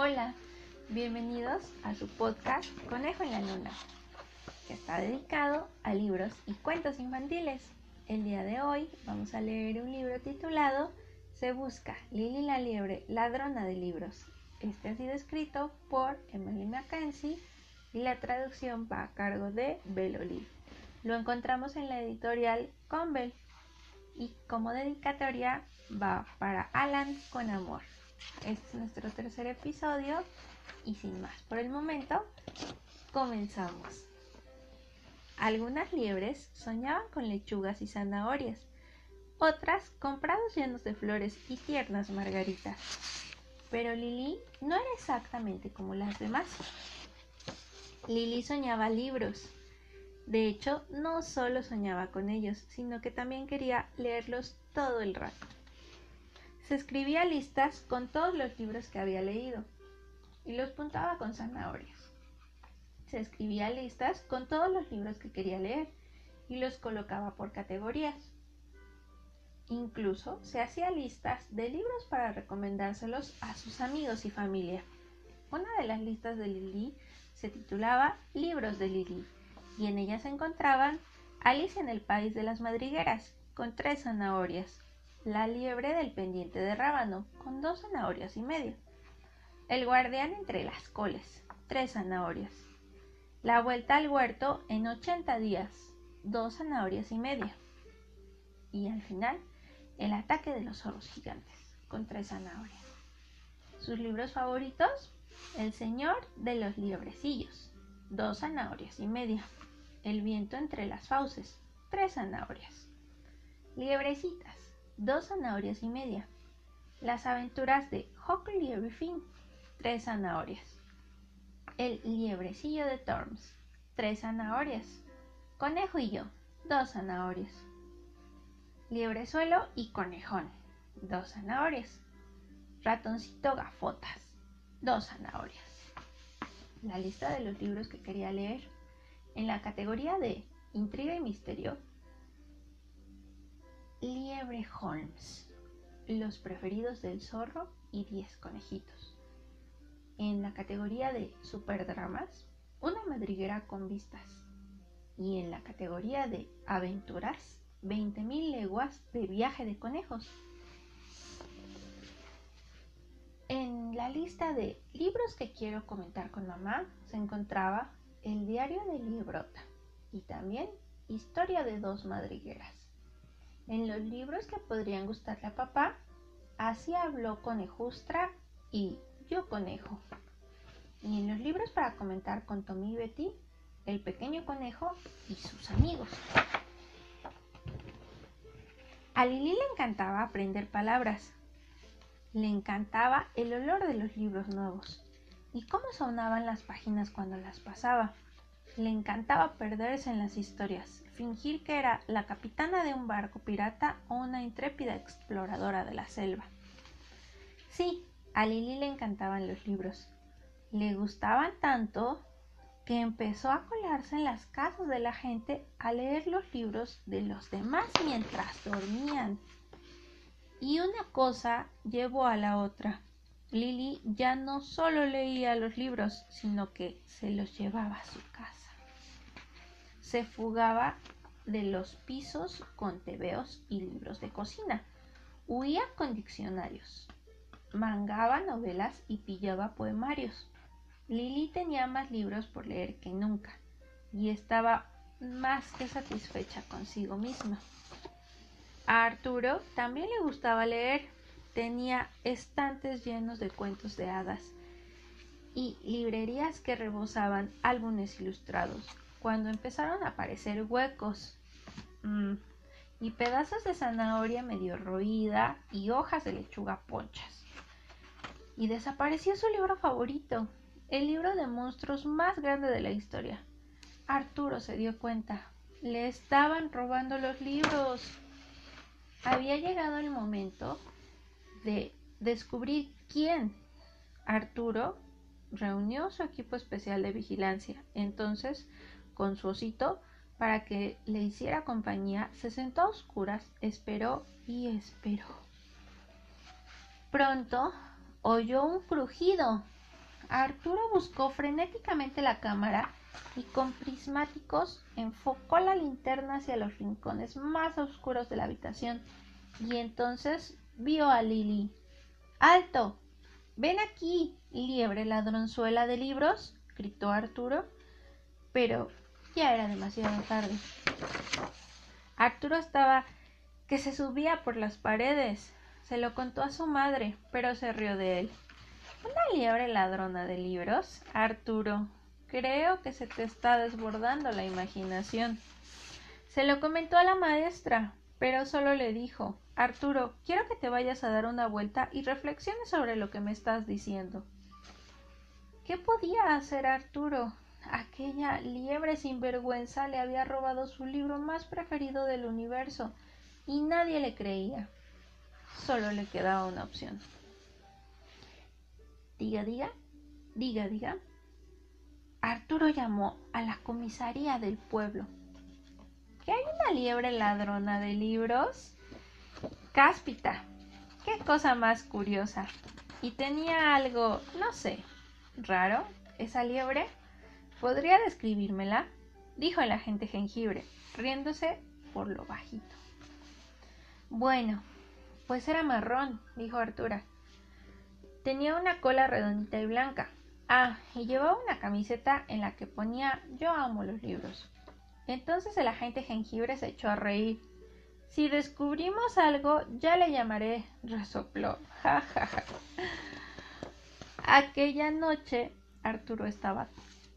Hola, bienvenidos a su podcast Conejo en la Luna, que está dedicado a libros y cuentos infantiles. El día de hoy vamos a leer un libro titulado Se busca Lily la liebre, ladrona de libros. Este ha sido escrito por Emily Mackenzie y la traducción va a cargo de Beloli. Lo encontramos en la editorial Convel y como dedicatoria va para Alan con amor. Este es nuestro tercer episodio y sin más por el momento, comenzamos. Algunas liebres soñaban con lechugas y zanahorias, otras con prados llenos de flores y tiernas margaritas. Pero Lily no era exactamente como las demás. Lily soñaba libros. De hecho, no solo soñaba con ellos, sino que también quería leerlos todo el rato. Se escribía listas con todos los libros que había leído y los puntaba con zanahorias. Se escribía listas con todos los libros que quería leer y los colocaba por categorías. Incluso se hacía listas de libros para recomendárselos a sus amigos y familia. Una de las listas de Lili se titulaba Libros de Lili y en ella se encontraban Alice en el País de las Madrigueras con tres zanahorias, la liebre del pendiente de rábano, con dos zanahorias y media. El guardián entre las coles, tres zanahorias. La vuelta al huerto en 80 días, dos zanahorias y media. Y al final, el ataque de los zorros gigantes, con tres zanahorias. Sus libros favoritos, El Señor de los Liebrecillos, dos zanahorias y media. El viento entre las fauces, tres zanahorias. Liebrecitas, dos zanahorias y media. Las aventuras de Huckleberry Finn, tres zanahorias. El liebrecillo de Torms, tres zanahorias. Conejo y yo, dos zanahorias. Liebrezuelo y conejón, dos zanahorias. Ratoncito gafotas, dos zanahorias. La lista de los libros que quería leer. En la categoría de intriga y misterio Liebre Holmes, Los preferidos del zorro y 10 conejitos. En la categoría de superdramas, Una madriguera con vistas. Y en la categoría de aventuras, 20.000 leguas de viaje de conejos. En la lista de libros que quiero comentar con mamá se encontraba El diario de Liebrota y también Historia de dos madrigueras. En los libros que podrían gustarle a papá, así habló Conejustra y Yo Conejo. Y en los libros para comentar con Tommy y Betty, El Pequeño Conejo y sus amigos. A Lili le encantaba aprender palabras. Le encantaba el olor de los libros nuevos y cómo sonaban las páginas cuando las pasaba. Le encantaba perderse en las historias, fingir que era la capitana de un barco pirata o una intrépida exploradora de la selva. Sí, a Lili le encantaban los libros. Le gustaban tanto que empezó a colarse en las casas de la gente a leer los libros de los demás mientras dormían. Y una cosa llevó a la otra. Lili ya no solo leía los libros, sino que se los llevaba a su casa se fugaba de los pisos con tebeos y libros de cocina. Huía con diccionarios. Mangaba novelas y pillaba poemarios. Lili tenía más libros por leer que nunca y estaba más que satisfecha consigo misma. A Arturo también le gustaba leer. Tenía estantes llenos de cuentos de hadas y librerías que rebosaban álbumes ilustrados cuando empezaron a aparecer huecos mm, y pedazos de zanahoria medio roída y hojas de lechuga ponchas. Y desapareció su libro favorito, el libro de monstruos más grande de la historia. Arturo se dio cuenta. Le estaban robando los libros. Había llegado el momento de descubrir quién. Arturo reunió su equipo especial de vigilancia. Entonces con su osito para que le hiciera compañía, se sentó a oscuras, esperó y esperó. Pronto oyó un crujido Arturo buscó frenéticamente la cámara y con prismáticos enfocó la linterna hacia los rincones más oscuros de la habitación y entonces vio a Lily. ¡Alto! ¡Ven aquí, liebre ladronzuela de libros! gritó Arturo, pero ya era demasiado tarde. Arturo estaba que se subía por las paredes. Se lo contó a su madre, pero se rió de él. ¿Una liebre ladrona de libros? Arturo, creo que se te está desbordando la imaginación. Se lo comentó a la maestra, pero solo le dijo Arturo, quiero que te vayas a dar una vuelta y reflexiones sobre lo que me estás diciendo. ¿Qué podía hacer Arturo? Aquella liebre sinvergüenza le había robado su libro más preferido del universo y nadie le creía. Solo le quedaba una opción. Diga, diga, diga, diga. Arturo llamó a la comisaría del pueblo. ¿Que hay una liebre ladrona de libros? Cáspita. Qué cosa más curiosa. Y tenía algo, no sé, raro, esa liebre. ¿Podría describírmela? dijo el agente jengibre, riéndose por lo bajito. Bueno, pues era marrón, dijo Artura. Tenía una cola redondita y blanca. Ah, y llevaba una camiseta en la que ponía Yo amo los libros. Entonces el agente jengibre se echó a reír. Si descubrimos algo, ya le llamaré, resopló. Ja, ja, ja. Aquella noche Arturo estaba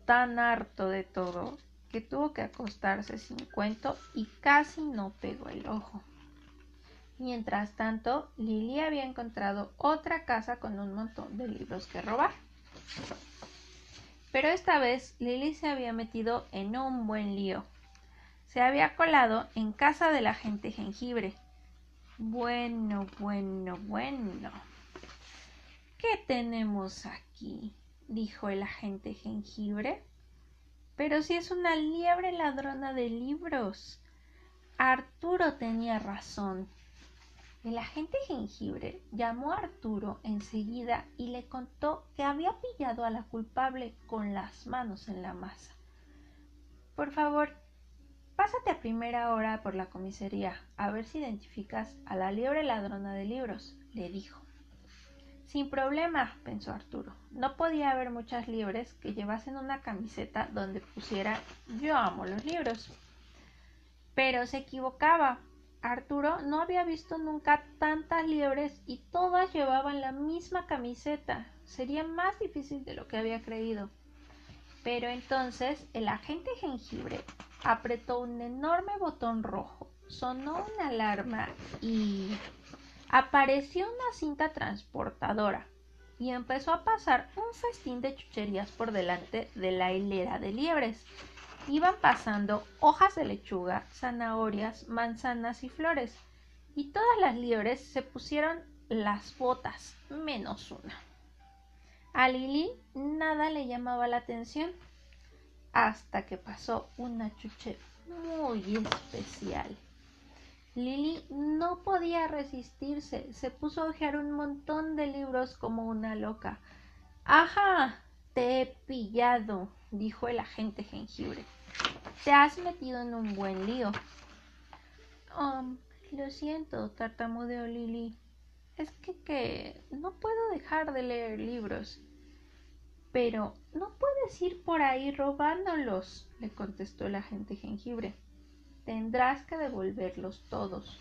tan harto de todo que tuvo que acostarse sin cuento y casi no pegó el ojo. Mientras tanto, Lily había encontrado otra casa con un montón de libros que robar. Pero esta vez Lily se había metido en un buen lío. Se había colado en casa del agente jengibre. Bueno, bueno, bueno. ¿Qué tenemos aquí? Dijo el agente jengibre. Pero si es una liebre ladrona de libros. Arturo tenía razón. El agente jengibre llamó a Arturo enseguida y le contó que había pillado a la culpable con las manos en la masa. Por favor, pásate a primera hora por la comisaría a ver si identificas a la liebre ladrona de libros, le dijo. Sin problema, pensó Arturo. No podía haber muchas liebres que llevasen una camiseta donde pusiera Yo amo los libros. Pero se equivocaba, Arturo no había visto nunca tantas liebres y todas llevaban la misma camiseta. Sería más difícil de lo que había creído. Pero entonces el agente jengibre apretó un enorme botón rojo, sonó una alarma y apareció una cinta transportadora y empezó a pasar un festín de chucherías por delante de la hilera de liebres iban pasando hojas de lechuga, zanahorias, manzanas y flores, y todas las liebres se pusieron las botas, menos una. A Lili nada le llamaba la atención, hasta que pasó una chuche muy especial. Lili no podía resistirse, se puso a hojear un montón de libros como una loca. ¡Ajá! Te he pillado, dijo el agente jengibre. Te has metido en un buen lío. Um, lo siento, tartamudeó Lily. Es que, que no puedo dejar de leer libros. Pero no puedes ir por ahí robándolos, le contestó el agente jengibre. Tendrás que devolverlos todos.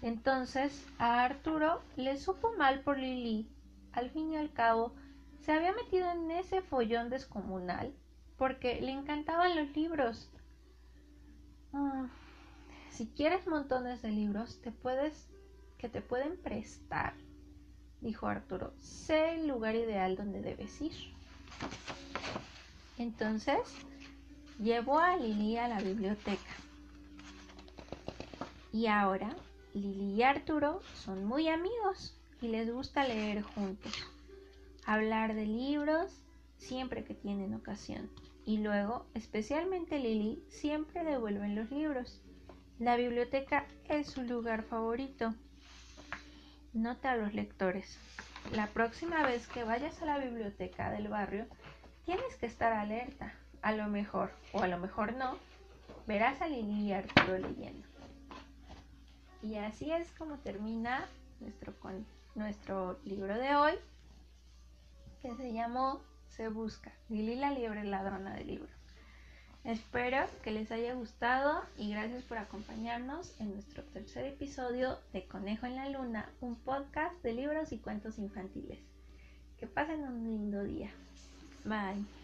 Entonces a Arturo le supo mal por Lily. Al fin y al cabo, se había metido en ese follón descomunal porque le encantaban los libros. Ah, si quieres montones de libros, te puedes que te pueden prestar, dijo Arturo. Sé el lugar ideal donde debes ir. Entonces llevó a Lili a la biblioteca. Y ahora Lili y Arturo son muy amigos y les gusta leer juntos hablar de libros siempre que tienen ocasión. Y luego, especialmente Lily, siempre devuelven los libros. La biblioteca es su lugar favorito. Nota a los lectores. la próxima vez que vayas a la biblioteca del barrio, tienes que estar alerta. A lo mejor, o a lo mejor no, verás a Lili y Arturo leyendo. Y así es como termina nuestro, nuestro libro de hoy, que se llamó Se Busca, Lili la liebre ladrona del libro. Espero que les haya gustado y gracias por acompañarnos en nuestro tercer episodio de Conejo en la Luna, un podcast de libros y cuentos infantiles. Que pasen un lindo día. Bye.